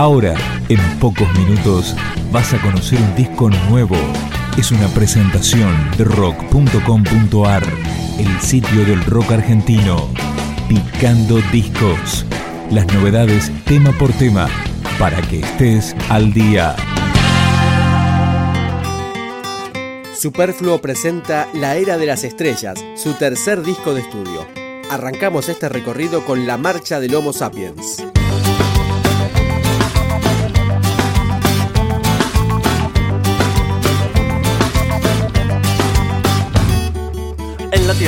Ahora, en pocos minutos, vas a conocer un disco nuevo. Es una presentación de rock.com.ar, el sitio del rock argentino. Picando discos. Las novedades tema por tema, para que estés al día. Superfluo presenta La Era de las Estrellas, su tercer disco de estudio. Arrancamos este recorrido con la marcha del Homo Sapiens.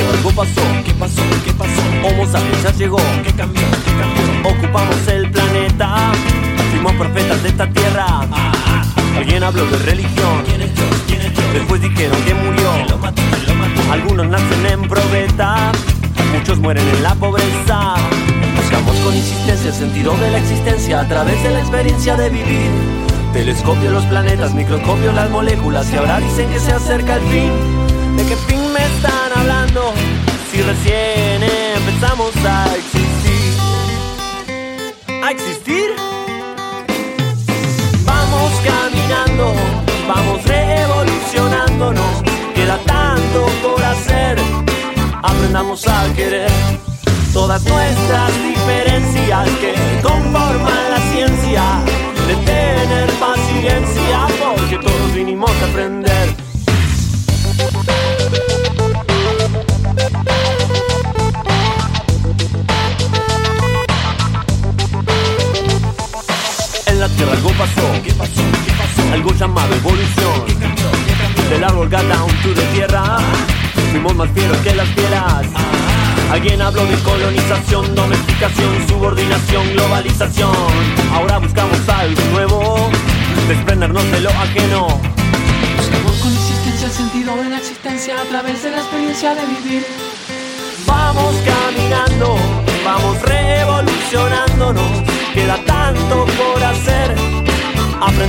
Algo pasó. ¿Qué pasó? ¿Qué pasó? Homo sapiens ya llegó. ¿Qué cambió? ¿Qué cambió? Ocupamos el planeta. Fuimos profetas de esta tierra. Ah, Alguien habló de religión. ¿Quién es Dios? ¿Quién es Dios? Después dijeron que murió. Lo mató, lo mató. Algunos nacen en probeta. Muchos mueren en la pobreza. Buscamos con insistencia el sentido de la existencia a través de la experiencia de vivir. Telescopio los planetas, microscopio las moléculas y ahora dicen que se acerca el fin. ¿De qué fin me están Si recién empezamos a existir. ¿A existir? Vamos caminando, vamos revolucionándonos. Queda tanto por hacer. Aprendamos a querer todas nuestras diferencias que conforman la ciencia. De tener paciencia, porque todos vinimos a aprender. La Tierra algo pasó, ¿qué pasó? ¿Qué pasó? Algo llamado evolución. ¿Qué cambió? ¿Qué cambió? Del árbol got down to the tierra. Fuimos más fieros que las fieras. Alguien habló de colonización, domesticación, subordinación, globalización. Ahora buscamos algo nuevo, desprendernos de lo ajeno. Buscamos con insistencia el sentido de la existencia a través de la experiencia de vivir. Vamos caminando,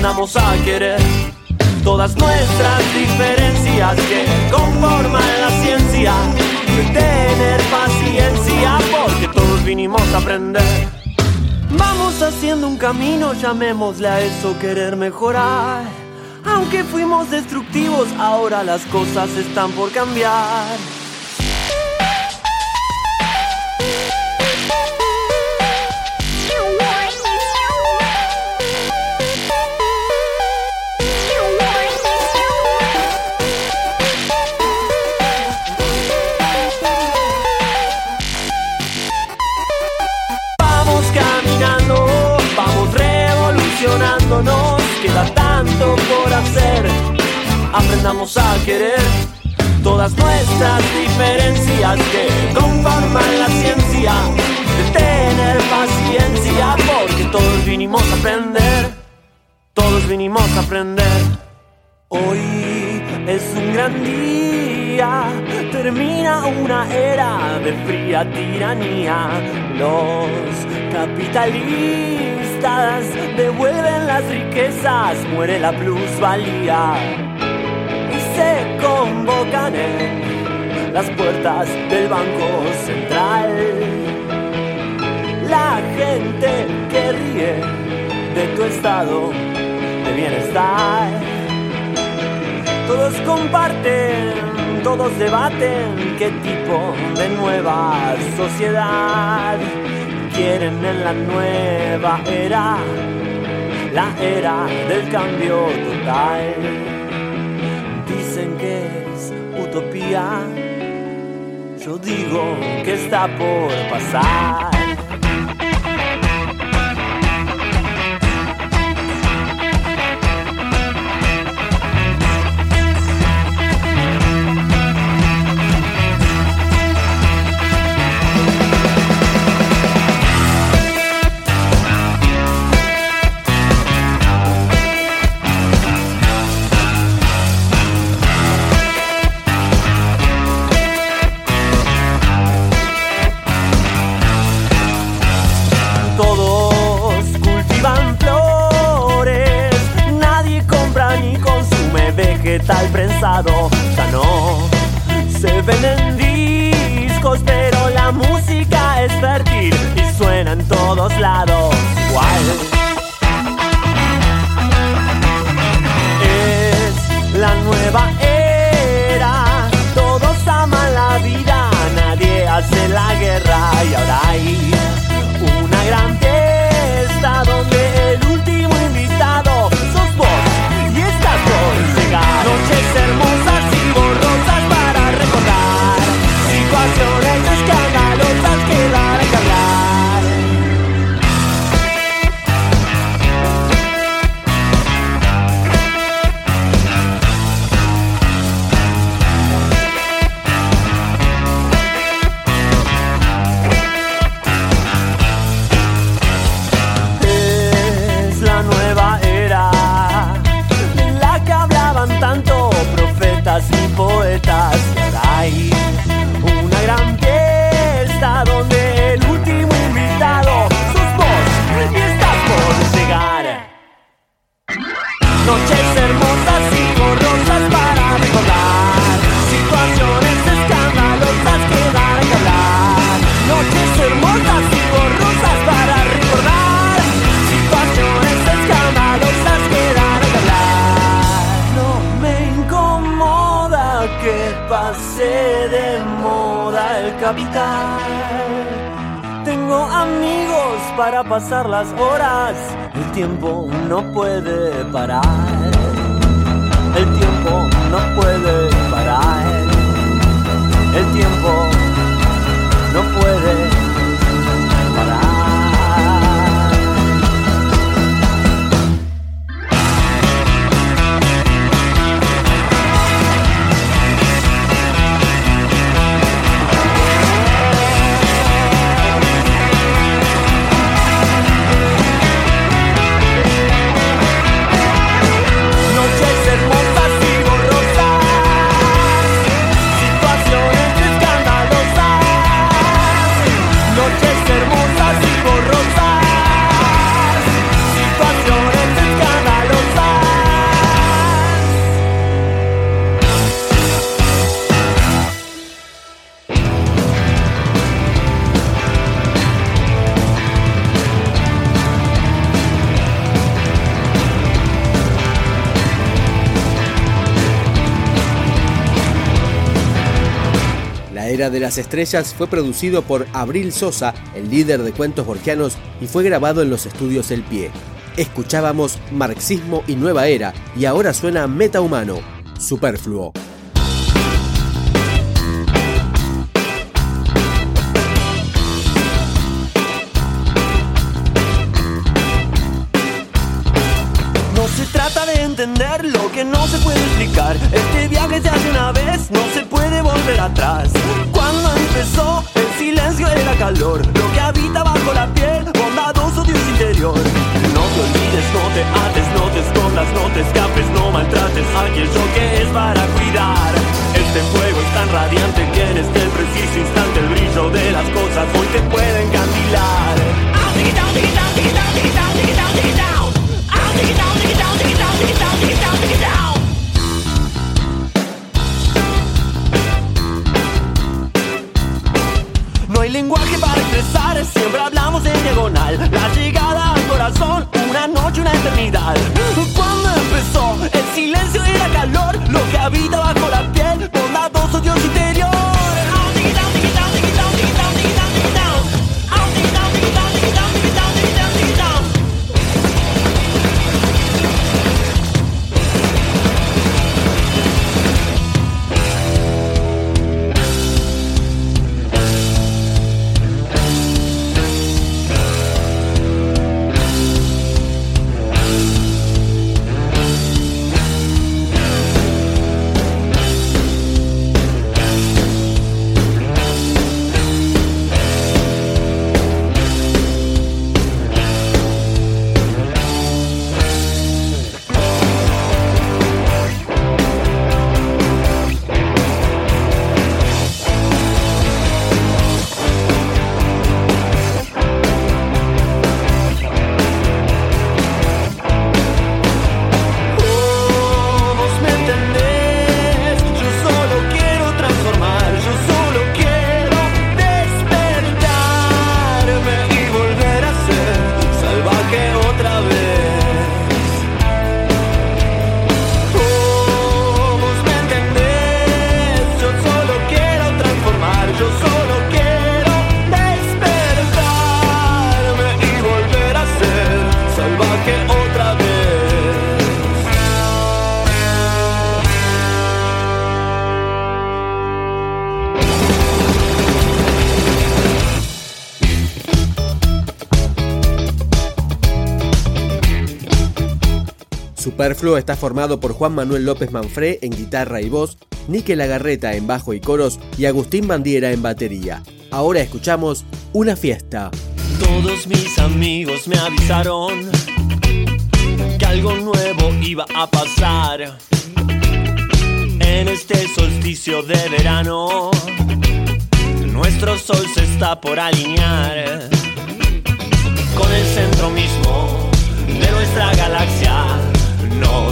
Aprendamos a querer todas nuestras diferencias que conforman la ciencia. Tener paciencia, porque todos vinimos a aprender. Vamos haciendo un camino, llamémosle a eso querer mejorar. Aunque fuimos destructivos, ahora las cosas están por cambiar. Aprendamos a querer todas nuestras diferencias que conforman la ciencia. De tener paciencia, porque todos vinimos a aprender. Todos vinimos a aprender. Hoy es un gran día, termina una era de fría tiranía. Los capitalistas devuelven las riquezas, muere la plusvalía convocan en las puertas del Banco Central. La gente que ríe de tu estado de bienestar. Todos comparten, todos debaten qué tipo de nueva sociedad quieren en la nueva era, la era del cambio total. Utopía, yo digo que está por pasar. sano se venden discos, pero la música es fértil y suena en todos lados. Wild. Es la nueva era, todos aman la vida, nadie hace la guerra y ahora hay una gran Y capital tengo amigos para pasar las horas. El tiempo no puede parar. El tiempo no puede De las Estrellas fue producido por Abril Sosa, el líder de cuentos borgianos, y fue grabado en los estudios El Pie. Escuchábamos Marxismo y Nueva Era, y ahora suena Metahumano, Superfluo. Entender lo que no se puede explicar. Este viaje se hace una vez, no se puede volver atrás. Cuando empezó, el silencio era calor. Lo que habita bajo la piel, bondadoso Dios interior. No te olvides, no te ates, no te escondas, no te escapes, no maltrates aquello que es para cuidar. Este fuego es tan radiante que en Superfluo está formado por Juan Manuel López Manfré en guitarra y voz, Nike Lagarreta en bajo y coros y Agustín Bandiera en batería. Ahora escuchamos Una fiesta. Todos mis amigos me avisaron que algo nuevo iba a pasar. En este solsticio de verano, nuestro sol se está por alinear con el centro mismo de nuestra galaxia. no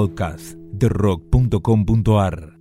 podcast de rock.com.ar